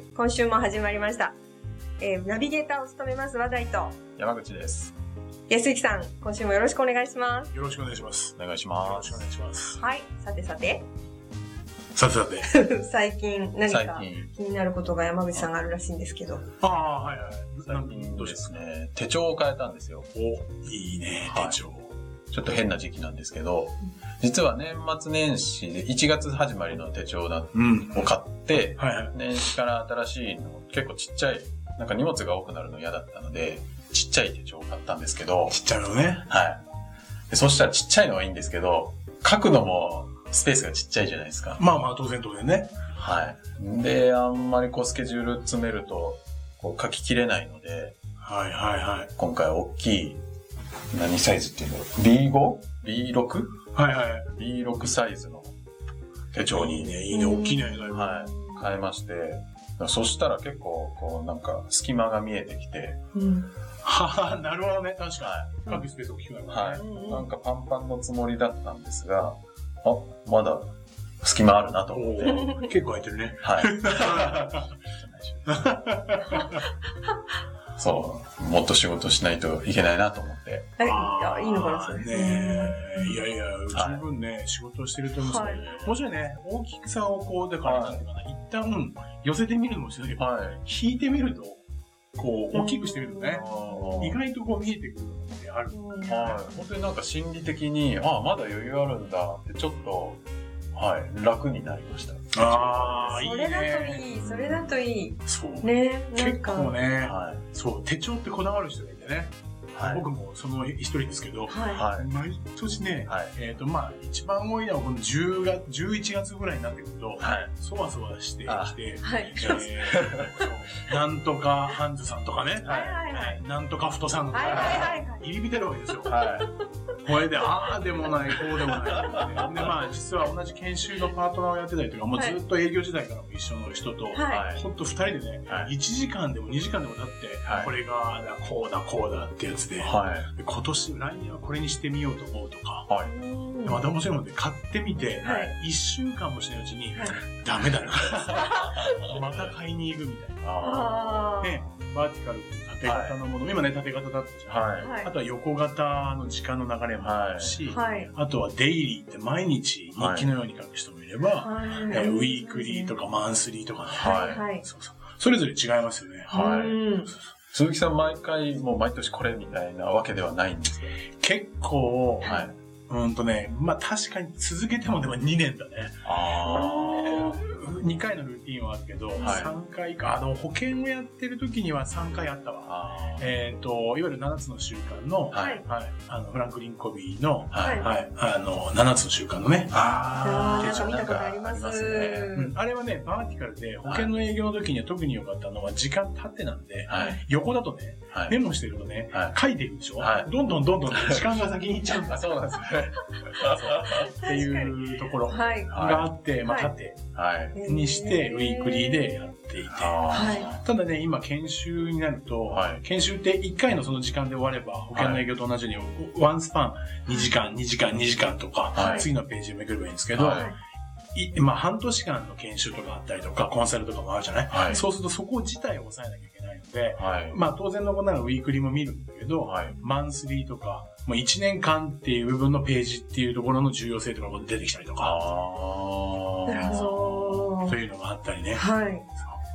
ス。今週も始まりました。えーナビゲーターを務めます話題と、山口です。安幸さん、今週もよろしくお願いします。よろしくお願いします。お願いしよろますしくお。願いします。はい。さてさて、さてさて。最近何か気になることが山口さんがあるらしいんですけど。ああ、はいはい。最近でどうですすね、手帳を変えたんですよ。お、いいね、はい手帳。ちょっと変な時期なんですけど、実は年末年始で1月始まりの手帳だうん。を買って、はいはい。年始から新しいの、結構ちっちゃい、なんか荷物が多くなるの嫌だったので、ちっちゃい手帳を買ったんですけど、ちっちゃいのね。はい。でそしたらちっちゃいのはいいんですけど、書くのもスペースがちっちゃいじゃないですか。まあまあ、当然当然ね。はい。で、あんまりこうスケジュール詰めると、こう書ききれないので、はいはいはい。今回大きい、何サイズっていうの ?B5?B6?B6 はいはい。サイズの。手帳に、いいね、いいね、大きいね。はい、変えまして、そしたら結構、こう、なんか、隙間が見えてきて、うん。はは、なるほどね。確かはに。書くスペース大きくなるね。はい、なんかパンパンのつもりだったんですが、あ、まだ隙間あるなと思って、結構空いてるね。はい。そう、もっと仕事しないといけないなと思って。はい。いや、いいのかな、それ。ねえ。いやいや、十分ね、仕事をしてると思うんですけどはいもちろんね、大きさをこう、だから、なんていうかな、一旦寄せてみるのもしないけど、はい。引いてみると、こう、大きくしてみるとね、意意外とこう見えてくるのってある。はい。本当になんか心理的に、ああ、まだ余裕あるんだって、ちょっと、はい、楽になりました。ああ、いいそれだとね。いい。それだといい。そう。ね結か。構ね、はい。そう、手帳ってこだわる人がいてね、はい。僕もその一人ですけど、ははい。毎年ね、はい。えっ、と、まあ、一番多いのはこの10月、11月ぐらいになってくると、はい。そわそわしてきて。えーなんとかハンズさんとかね、はいはいはい。なんとか太さんとか、はいはいはいはい。入り浸るわけですよ。はい。これで、ああでもない、こうでもない。で、まあ、実は同じ研修のパートナーをやってたりとか、もうずっと営業時代からも一緒の人と、はい。はい。ほんと二人でね、はい1時間でも2時間でも経って、はいこれが、だこうだ、こうだってやつで、はい。で今年、来年はこれにしてみようと思うとか、はい。また面白いので、買ってみて、はい1週間もしないうちに、はいダメだな。また買いに行くみたいな。ね、バーティカルって縦型のもの、今ね、縦型だったじゃん。はい。はいあとは横型の時間の流れもあるし、はい。あとはデイリーって毎日日記のように書く人もいれば、はい。えーウィークリーとかマンスリーとかね。はいはい。そうそう。それぞれ違いますよね。はいうん鈴木さん毎回、もう毎年これみたいなわけではないんですか結構、はい。うんとね、まあ確かに続けてもでも2年だね。あ2回のルーティンはあるけど、はい3回か、あの、保険をやってる時には3回あったあ。わ。あえっ、と、いわゆる7つの習慣の、あ。ははいい。はい、あの、フランクリン・コビーの、はい。はい、あの、7つの習慣のね、ああーなんか見たことあります。ますねうん、あれはね、バーティカルで、保険の営業の時には特に良かったのは時間縦なんで、はい。横だとね、はい。メモしてるとね、はい書いていくでしょ、はいどんどんどんどんね、時間が先に行っちゃうんだあ、そうなんですね。っていうところはい。があって、まあ、はい縦はい。にして、ウィークリーでやっていて。あただね、今研修になると、はい。研修って1回のその時間で終われば、保険の営業と同じように、ワンスパン2時間、2時間、2時間とか、はい。次のページをめくればいいんですけど、はい。いまあ、半年間の研修とかあったりとか、コンサルとかもあるじゃない、はい。そうするとそこ自体を抑えなきゃいけないので、あ。はい。まあ当然のことならウィークリーも見るんだけど、はい。マンスリーとか、もう1年間っていう部分のページっていうところの重要性とかも出てきたりとか、あなるほどそういうのがあったりね。はい。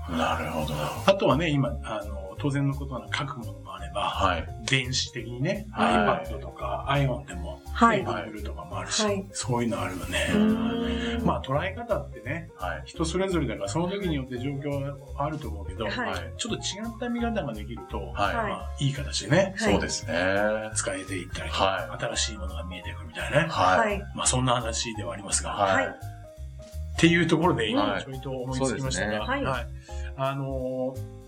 あ。なるほど。あとはね、今、あの、当然のことなら書くものもあれば、はい。電子的にね、はい iPad とか iPhone でも、はい。Google とかもあるし、はいそういうのあるよね。うんまあ捉え方ってね、はい。人それぞれだから、その時によって状況はあると思うけど、はいはい。ちょっと違った見方ができると、はい。まあ、いい形でね、はいそうですね。使えていったりは新しいものが見えてくるみたいなね。は。はいい。まあそんな話ではありますが、はい。っていうところで今はいちょいと思いつきましたが、そうですね。はいあのー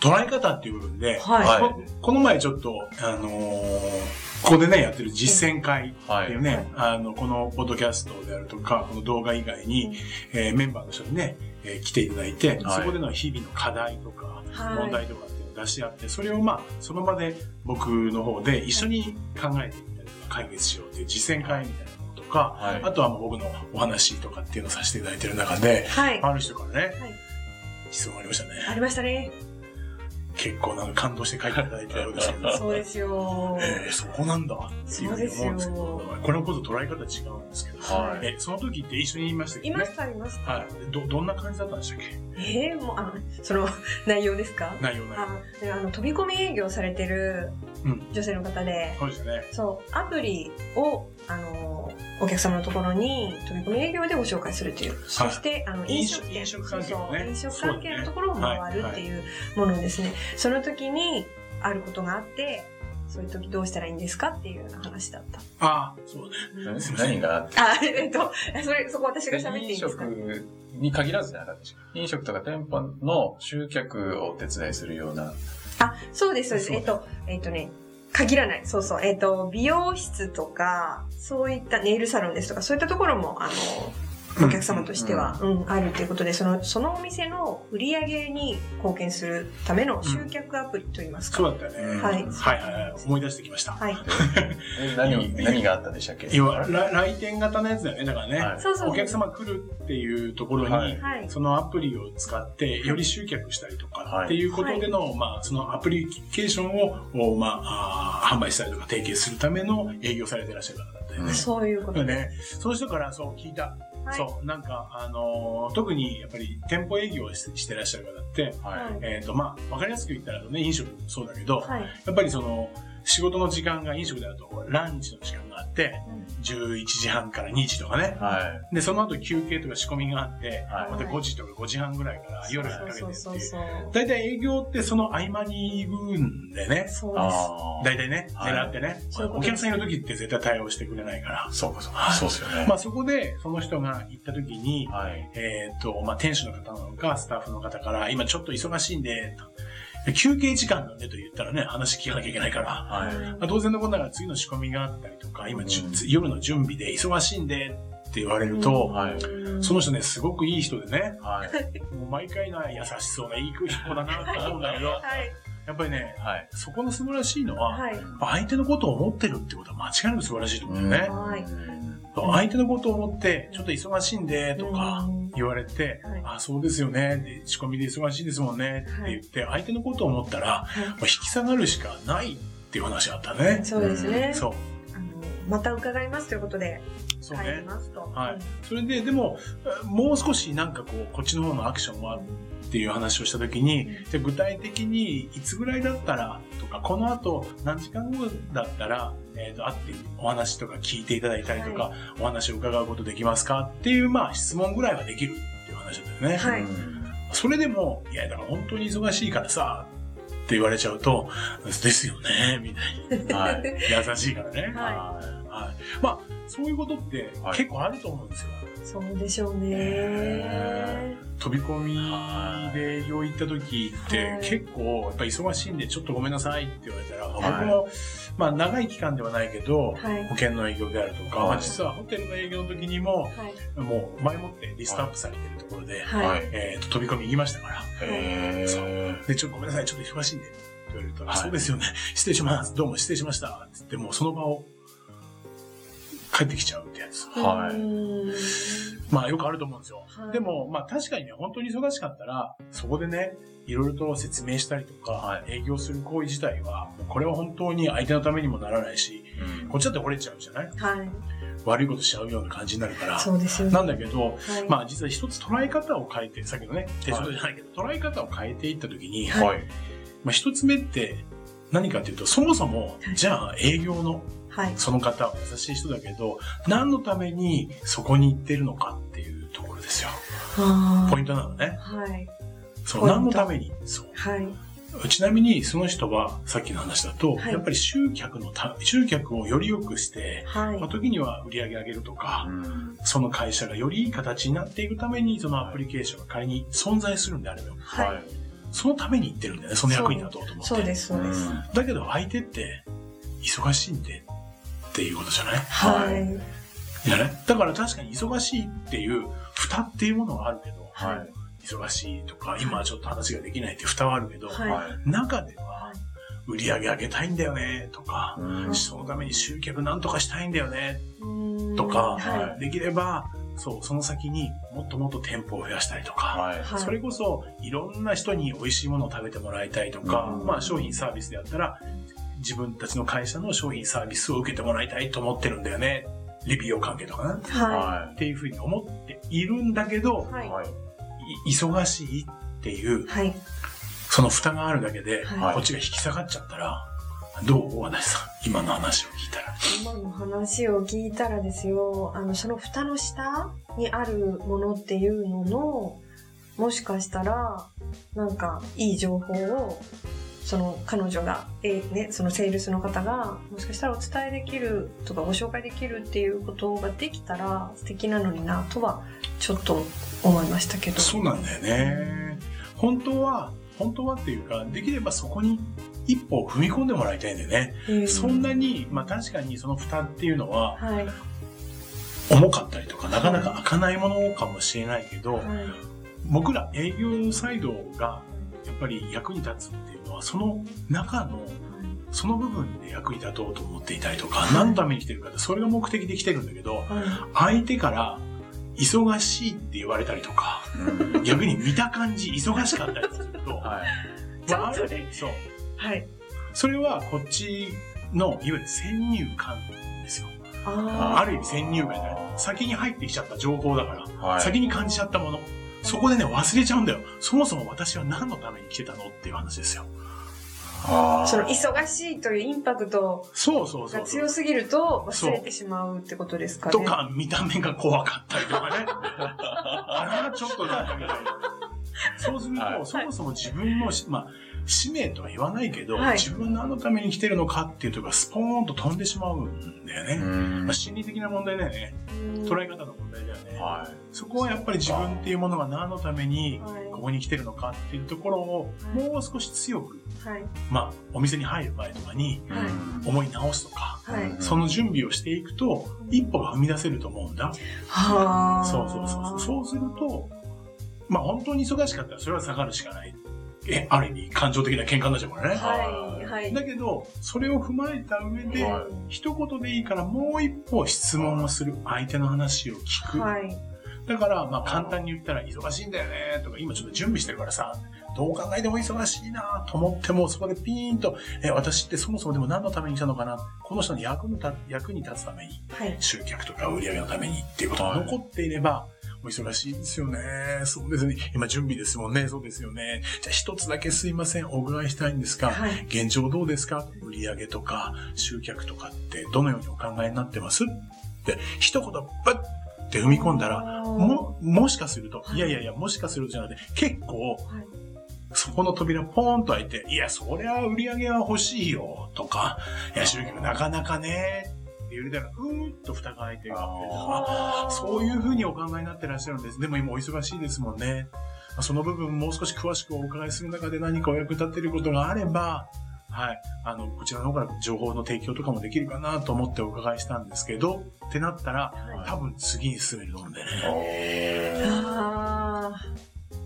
捉え方っていう部分で、はい。はいここの前ちょっと、あのーここでね、やってる実践会っていうね、あの、このポッドキャストであるとか、この動画以外に、えーメンバーの人にね、えー来ていただいて、はい。そこでの日々の課題とか、はい。問題とかっていうのを出し合って、それをまあ、その場で僕の方で一緒に考えてみたりとか解決しようっていう実践会みたいなか、はいあとはもう僕のお話とかっていうのをさせていただいてる中で、はい。ある人からね、はい質問ありましたね。ありましたね。結構なんか感動して書いていただいてたようですけど。そうですよ。えー、そこなんだっていうふうに思うんですけど、これはこと捉え方違うんですけど、はい。え、その時って一緒にいましたけど、ね、いました、いました。はい。ど、どんな感じだったんでしたっけ？ええー、もう、あ、その、内容ですか？内容、内容。ああの、飛び込み営業されてる女性の方で、うん、そうですね。そう、アプリを、あの、お客様のところに飛び込み営業でご紹介するという。そして、あの、飲食店。飲食関係、ね、飲食関係のところを回るっていうものですね。その時に、あることがあって、そういう時どうしたらいいんですかっていうような話だった。ああ、そうね。何があ、えっと、それ、そこ私が喋っていいですか、飲食に限らずじゃなかったでしょ。飲食とか店舗の集客をお手伝いするような。あ、そうです、そうです。えっと、えっとね、限らない。そうそう。えっ、ー、と、美容室とか、そういったネイルサロンですとか、そういったところも、あの、お客様としては、うん、うん、あるということで、その、そのお店の売り上げに貢献するための集客アプリといいますか。うん、そうだったよね。はい。はいはいはい。思い出してきました。はい。何、何があったんでしたっけ？要は、来店型のやつだよね。だからね。はい、そうそうお客様来るっていうところに、はい、そのアプリを使って、より集客したりとかっていうことでの、はい、まあ、そのアプリケーションを、まあ、あ販売したりとか提携するための営業されていらっしゃる方だったよね。そういうことね。その人からそう聞いた。はい、そう、なんか、あのー、特にやっぱり店舗営業をしてらっしゃる方って、はい、えっ、ー、と、まあ、わかりやすく言ったらね、飲食もそうだけど、はい、やっぱりその、仕事の時間が飲食だとランチの時間があって、11時半から2時とかね。はい。で、その後休憩とか仕込みがあって、はい、また5時とか5時半ぐらいから夜にかけてっていう。大体営業ってその合間に行くんでね。そうです。大体ね、狙ってね。お客さんいる時って絶対対応してくれないから。そうかそうか。そうですよね。まあそこで、その人が行った時に、はい、えっ、と、まあ店主の方なのか、スタッフの方から、今ちょっと忙しいんで、休憩時間なんでと言ったらね、話聞かなきゃいけないから、はい、まあ、当然のことながら次の仕込みがあったりとか、今、うん、夜の準備で忙しいんでって言われると、はい、その人ね、すごくいい人でね、はい、もう毎回な優しそうないい子だなと思うんだけど、はい。やっぱりね、はい、そこの素晴らしいのは、はい、相手のことを思ってるってことは間違いなく素晴らしいと思うんだよね。はい、相手のことを思って、ちょっと忙しいんで、とか言われて、はい、あ、そうですよね。仕込みで忙しいですもんね。って言って、相手のことを思ったら、引き下がるしかないっていう話あったね。そうですね。そう。また伺いますということで。そうね。はい。それで、でも、もう少しなんかこう、こっちの方のアクションはっていう話をしたときに、じゃ具体的にいつぐらいだったらとか、この後何時間後だったら、えっ、ー、と、会ってお話とか聞いていただいたりとか、はい、お話を伺うことできますかっていう、まあ質問ぐらいはできるっていう話だったよね。はい。それでも、いや、だから本当に忙しいからさ、って言われちゃうと、ですよね、みたいな。はい。優しいからね。はい。はい。まあ、そういうことって結構あると思うんですよ。そうでしょうね。飛び込みで営業行った時って結構やっぱ忙しいんでちょっとごめんなさいって言われたら、僕もまあ長い期間ではないけど、保険の営業であるとか、まあ実はホテルの営業の時にも、もう前もってリストアップされてるところで、えと飛び込み行きましたから。そうで、ちょっとごめんなさい、ちょっと忙しいんで。って言われると、そうですよね。失礼します。どうも失礼しました。つってもうその場を帰ってきちゃうってやつ。はい。まあよくあると思うんですよ。はい、でも、まあ確かにね、本当に忙しかったら、そこでね、いろいろと説明したりとか、はい、営業する行為自体は、これは本当に相手のためにもならないし、うん、こっちだって折れちゃうじゃない？はい。悪いことしちゃうような感じになるから。そうですよね。なんだけど、はい、まあ実は一つ捉え方を変えて、さっきのね、手帳じゃないけど、捉え方を変えていったときに、はい。まあ一つ目って何かっていうと、そもそも、じゃあ営業のはい、その方は優しい人だけど、何のためにそこに行ってるのかっていうところですよ。ポイントなのね。はい。そう、何のために？そう。はい。ちなみに、その人は、さっきの話だと、はい、やっぱり集客のた、集客をより良くして、はい、まあ、時には売り上げ上げるとか、うん、その会社がよりいい形になっていくために、そのアプリケーションが仮に存在するんであれば、はい、そのために行ってるんだよね、その役に立とうと思って。そうです、そうです。だけど相手って、忙しいんで、っていうことじゃない？はい。いやね。だから確かに忙しいっていう、蓋っていうものがあるけど、はい。忙しいとか、今はちょっと話ができないって蓋はあるけど、はい、中では、売り上げ上げたいんだよね、とか、そのために集客なんとかしたいんだよね、とか、はい、できれば、そう、その先にもっともっと店舗を増やしたりとか、はい、それこそいろんな人に美味しいものを食べてもらいたいとか、うん、まあ商品サービスであったら、自分たちの会社の商品サービスを受けてもらいたいと思ってるんだよね。リピー関係とかな。はい。っていうふうに思っているんだけど、はい、忙しいっていう、はい、その蓋があるだけで、はい、こっちが引き下がっちゃったら、どう和田さん、今の話を聞いたら？今の話を聞いたらですよ、あの、その蓋の下にあるものっていうのの、もしかしたら、なんか、いい情報を、その彼女が、えね、そのセールスの方が、もしかしたらお伝えできるとかご紹介できるっていうことができたら素敵なのになとは、ちょっと思いましたけど。そうなんだよね。本当は、本当はっていうか、できればそこに一歩踏み込んでもらいたいんだよね。そんなに、まあ確かにその蓋っていうのは、はい、重かったりとか、なかなか開かないものかもしれないけど、はい、僕ら営業サイドがやっぱり役に立つっていうその中の、その部分で役に立とうと思っていたりとか、はい、何のために来てるかって、それが目的で来てるんだけど、相手から忙しいって言われたりとか、逆に見た感じ忙しかったりすると、はい、ちょっとね、そう。はい。それはこっちの、いわゆる先入観ですよ。あある意味先入観だよ。先に入ってきちゃった情報だから、はい、先に感じちゃったもの。そこでね、忘れちゃうんだよ。そもそも私は何のために来てたのっていう話ですよ。その忙しいというインパクトが強すぎると忘れてしまうってことですかね。とか、見た目が怖かったりとかね。あれはちょっとなんかみたいな。そうすると、はい、そもそも自分の、まあ、使命とは言わないけど、はい、自分何のために来てるのかっていうとこがスポーンと飛んでしまうんだよね。まあ、心理的な問題だよね。捉え方の問題だよね。はい、そこはやっぱり自分っていうものが何のためにここに来てるのかっていうところをもう少し強く、はい、まあお店に入る前とかに思い直すとか、その準備をしていくと一歩が踏み出せると思うんだ。そうそうそう。そうすると、まあ本当に忙しかったらそれは下がるしかない。え、ある意味感情的な喧嘩になっちゃうからね。はい。はい。だけど、それを踏まえた上で、はい、一言でいいからもう一歩質問をする。相手の話を聞く。はい。だから、まあ簡単に言ったら、忙しいんだよね、とか、今ちょっと準備してるからさ、どう考えても忙しいなと思っても、そこでピーンと、え、私ってそもそもでも何のために来たのかなこの人の役に立役に立つために、はい、集客とか売り上げのためにっていうことが残っていれば、お忙しいですよね。そうですね。今準備ですもんね。そうですよね。じゃあ一つだけすいません。お伺いしたいんですが、はい、現状どうですか？売上とか集客とかってどのようにお考えになってます？って一言バッって踏み込んだら、も、もしかすると、いやいやいや、もしかするとじゃなくて、結構、そこの扉ポーンと開いて、いや、そりゃ売り上げは欲しいよ、とか、いや、集客なかなかね、って言われたら、ふーっと蓋が開いてるわけです。そういうふうにお考えになってらっしゃるんです。でも今お忙しいですもんね。その部分もう少し詳しくお伺いする中で何かお役立っていることがあれば、はい。あの、こちらの方から情報の提供とかもできるかなと思ってお伺いしたんですけど、ってなったら、多分次に進めると思うんでね。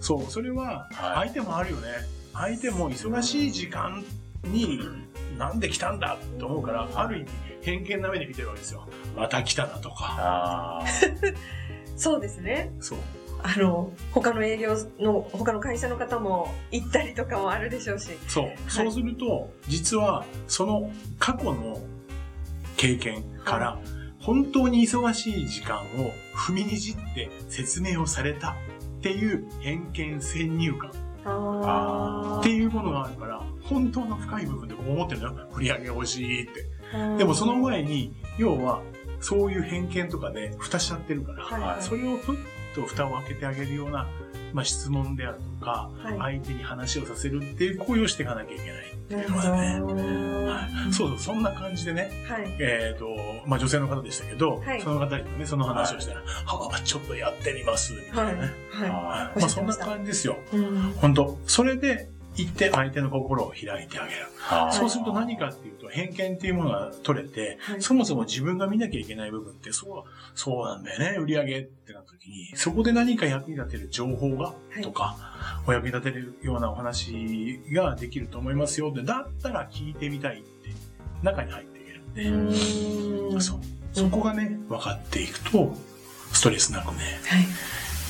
そう、それは、相手もあるよね。相手も忙しい時間に、なん。で来たん。だって思うから、ある意味、偏見な目で見てるわけですよ。また来たなとか。そうですね。そう。あの、他の営業の、他の会社の方も行ったりとかもあるでしょうし。そう。はい、そうすると、実は、その過去の経験から、本当に忙しい時間を踏みにじって説明をされたっていう偏見先入観。っていうものがあるから、本当の深い部分で思ってるのよ。振り上げ欲しいって。でもその前に、要は、そういう偏見とかで蓋しちゃってるから、はい、それをふっと蓋を開けてあげるような、まあ、質問であるとか、はい、相手に話をさせるっていう行為をしていかなきゃいけないっていうのはね。はい、そうそう、そんな感じでね、はい、えっ、ー、と、まあ女性の方でしたけど、はい、その方にもね、その話をしたら、はあ、ちょっとやってみます、みたいなね。はい。まあそんな感じですよ。本当。それで、行って相手の心を開いてあげる。そうすると何かっていうと、偏見っていうものが取れて、はい、そもそも自分が見なきゃいけない部分って、そう、そうなんだよね、売り上げってなった時に、そこで何か役に立てる情報が、とか、お役に立てるようなお話ができると思いますよ。で、だったら聞いてみたいって、中に入っていけるんで、そう。そこがね、分かっていくと、ストレスなくね、はい。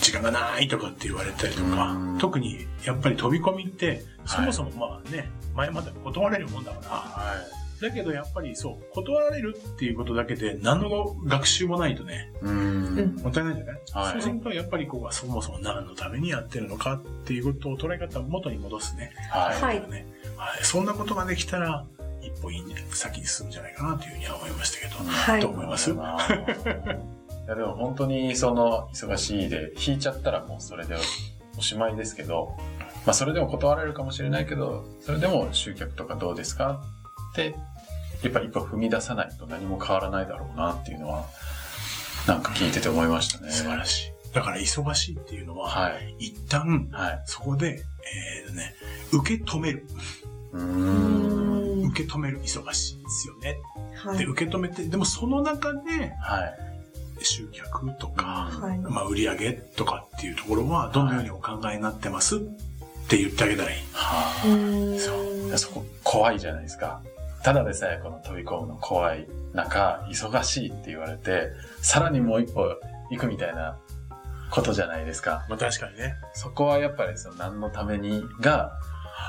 時間がないとかって言われたりとかうん、特にやっぱり飛び込みって、そもそもまあね、前まで断れるもんだから、はだけどやっぱりそう、断られるっていうことだけで何の学習もないとね、い。うん。もったいないんじゃない、はい。そうするとやっぱりここはそもそも何のためにやってるのかっていうことを捉え方を元に戻すね。はい。はい。ね。はい、そんなことができたら、一歩先に進むんじゃないかなというふうには思いましたけど、はい。どう思います？いやでも本当にその忙しいで引いちゃったらもうそれでおしまいですけど、まあそれでも断られるかもしれないけど、それでも集客とかどうですかって、やっぱ一歩踏み出さないと何も変わらないだろうなっていうのは、なんか聞いてて思いましたね。素晴らしい。だから忙しいっていうのは、はい。一旦はい。そこで、えーね、受け止める。うんん。受け止める忙しいですよね。で、はい。受け止めて、でもその中ではい。集客とか、はい。まあ売り上げとかっていうところはどのようにお考えになってますって言ってあげたらいい。はあ。そこ怖いじゃないですか。ただでさえこの飛び込むの怖い中、忙しいって言われて、さらにもう一歩行くみたいなことじゃないですか。まあ確かにね。そこはやっぱりその何のためにが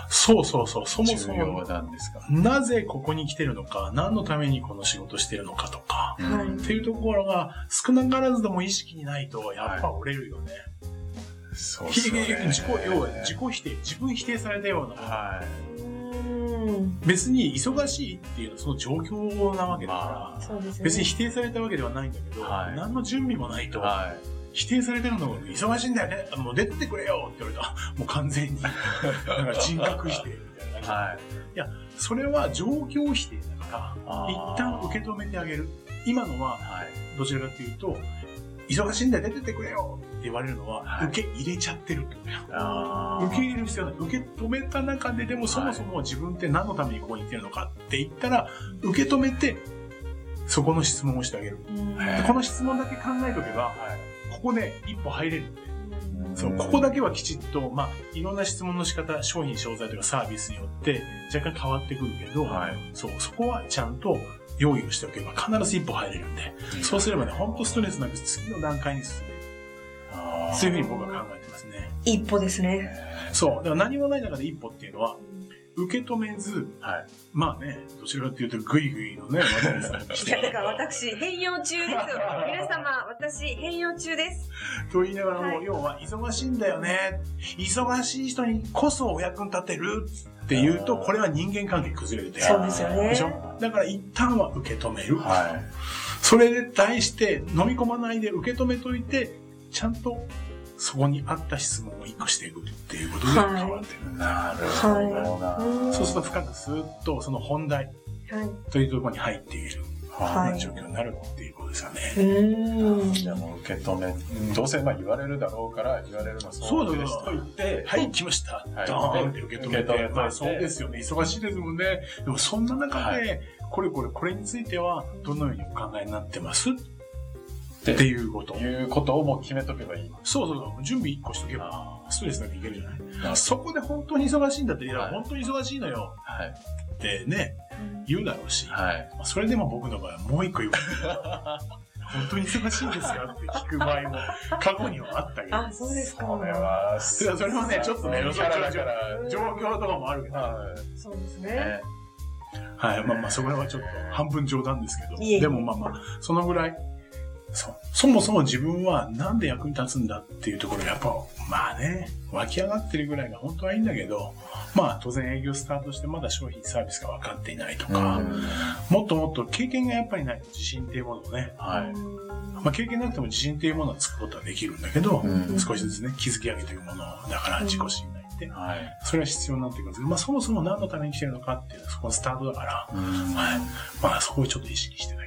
そうそうそう。そもそも、なんですか。なぜここに来てるのか、何のためにこの仕事してるのかとか、はいっていうところが少なからずでも意識にないと、やっぱ折れるよね。ひそうですよね。自己、要は自己否定、自分否定されたような。はうん。別に忙しいっていうのはその状況なわけだから、まそうですね。別に否定されたわけではないんだけど、はい何の準備もないい。と、は否定されてるのが忙しいんだよね、もう出てくれよって言われたら、もう完全に、なんか人格否定みたいい。な。はい。それは状況否定だから、一旦受け止めてあげる。今のは、はい。どちらかというと、忙しいんだよ、出てってくれよって言われるのは、はい受け入れちゃってるってこと受け入れる必要はない。受け止めた中ででもそもそも自分って何のためにここに行ってるのかって言ったら、受け止めて、そこの質問をしてあげる。この質問だけ考えとけば、はここで一歩入れるんで。い。そう、ここだけはきちっと、まあ、いろんな質問の仕方、商品、商材とかサービスによって若干変わってくるけど、はいそう、そこはちゃんと用意をしておけば必ず一歩入れるんで、そうすればね、ほんとストレスなく次の段階に進める。そういうふうに僕は考えてますね。一歩ですね。そう、だから何もない中で一歩っていうのは、受け止めず、はい。まあね、どちらかというとグイグイのね、いや、だて。から私、変容中ですよ。皆様、私、変容中です。と言いながらも、はい要は忙しいんだよね。忙しい人にこそお役に立てるっていうと、これは人間関係崩れるで。そうですよねでしょ？だから一旦は受け止める。はそれに対して飲み込まないで受け止めといて、ちゃんとそこに合った質問を一個していくっていうことで変はいわってくる。い。なるほどな。うんそうすると深くスーッとその本題はい。というところに入っているはい状況になるっていうことですよね。うーん。じゃあもう受け止め、どうせまあ言われるだろうから言われるのそうですと言って、はい、来ました。はいンって受け止めて。めてまあそうですよね。忙しいですもんね。でもそんな中で、これこれこれについてはどのようにお考えになってます？っていうこと。いうことをもう決めとけばいい。そうそうそう。準備一個しとけば、あストレスなくいけるじゃないあそこで本当に忙しいんだって、いや、はい本当に忙しいのよはい。ってね、言うだろうし、はい。まあそれでも僕の場合はもう一個言う。本当に忙しいんですかって聞く場合も過去にはあったけど。あ、そうですか。これは、それはねちょっとねキャラだから。状況とかもあるけど。はい。そうですね。ねはい。まあまあ、そこらはちょっと半分冗談ですけど。でもまあまあ、そのぐらい、そう。そもそも自分はなんで役に立つんだっていうところやっぱ、まあね、湧き上がってるぐらいが本当はいいんだけど、まあ当然営業スタートしてまだ商品サービスが分かっていないとか、うんもっともっと経験がやっぱりないと自信っていうものをね、はい。まあ経験なくても自信っていうものをつくことはできるんだけど、うん少しずつね、築き上げていくものだから自己信頼って、はい。それは必要になってくるんですけど、まあそもそも何のために来てるのかっていうそこのスタートだから、うんはい。まあ、そこをちょっと意識してあげれば、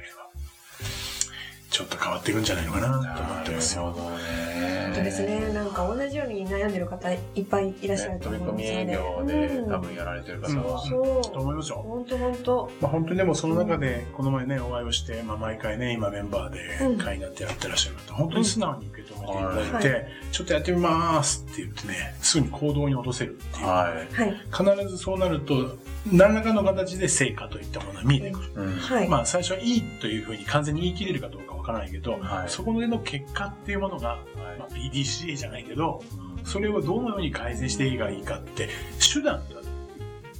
ちょっと変わっていくんじゃないのかなと思ってますよ。なるほどね。本当ですね。なんか同じように悩んでる方いっぱいいらっしゃると飛び込み思うんですよね。営業で多分やられてる方は。そう。と思いますよ。本当本当。まあ本当にでもその中で、この前ね、お会いをして、まあ毎回ね、今メンバーうんで会になってやってらっしゃる方、本当に素直に受け止めていただいて、はちょっとやってみますって言ってね、すぐに行動に落とせるっていう。はい。はい。必ずそうなると、何らかの形で成果といったものが見えてくる。うんはい。まあ最初はいいというふうに完全に言い切れるかどうかわからないけど、はい、そこでの結果っていうものが、はい、まあ、PDCA じゃないけど、それをどのように改善していいかいいかって、手段が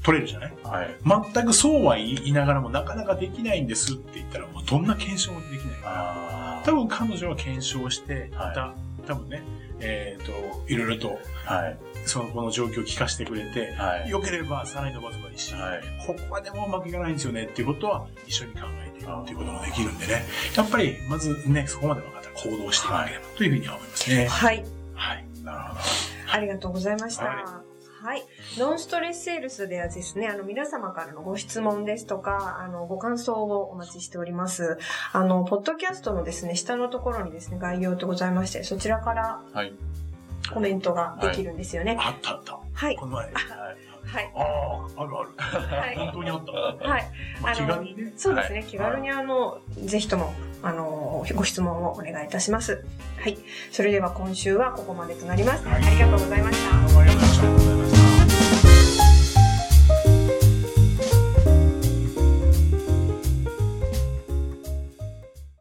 取れるじゃない、はい、全くそうは言いながらもなかなかできないんですって言ったら、もうどんな検証もできない。から、多分彼女は検証して、また、多分ね、えっ、ー、と、いろいろと、はい、そのこの状況を聞かせてくれて、はい、良ければさらに伸ばせばいいし、はい、ここはでもうまくいかないんですよねっていうことは一緒に考えっていうこともできるんでね、やっぱりまずね、そこまで分かったら行動していかなければというふうには思いますね。はい。はい。なるほど。ありがとうございました。はいはい。ノンストレスセールスではですね、あの、皆様からのご質問ですとか、あの、ご感想をお待ちしております。あの、ポッドキャストのですね、下のところにですね、概要とございまして、そちらから、はい。コメントができるんですよね。はい、あったあった。はい。この前。はい。ああ、あるある。はい。本当にあった。はい。まあ、気軽にね。そうですね。気軽にあの、ぜひとも、あの、ご質問をお願いいたします。はい。それでは今週はここまでとなります。ありがとうございました。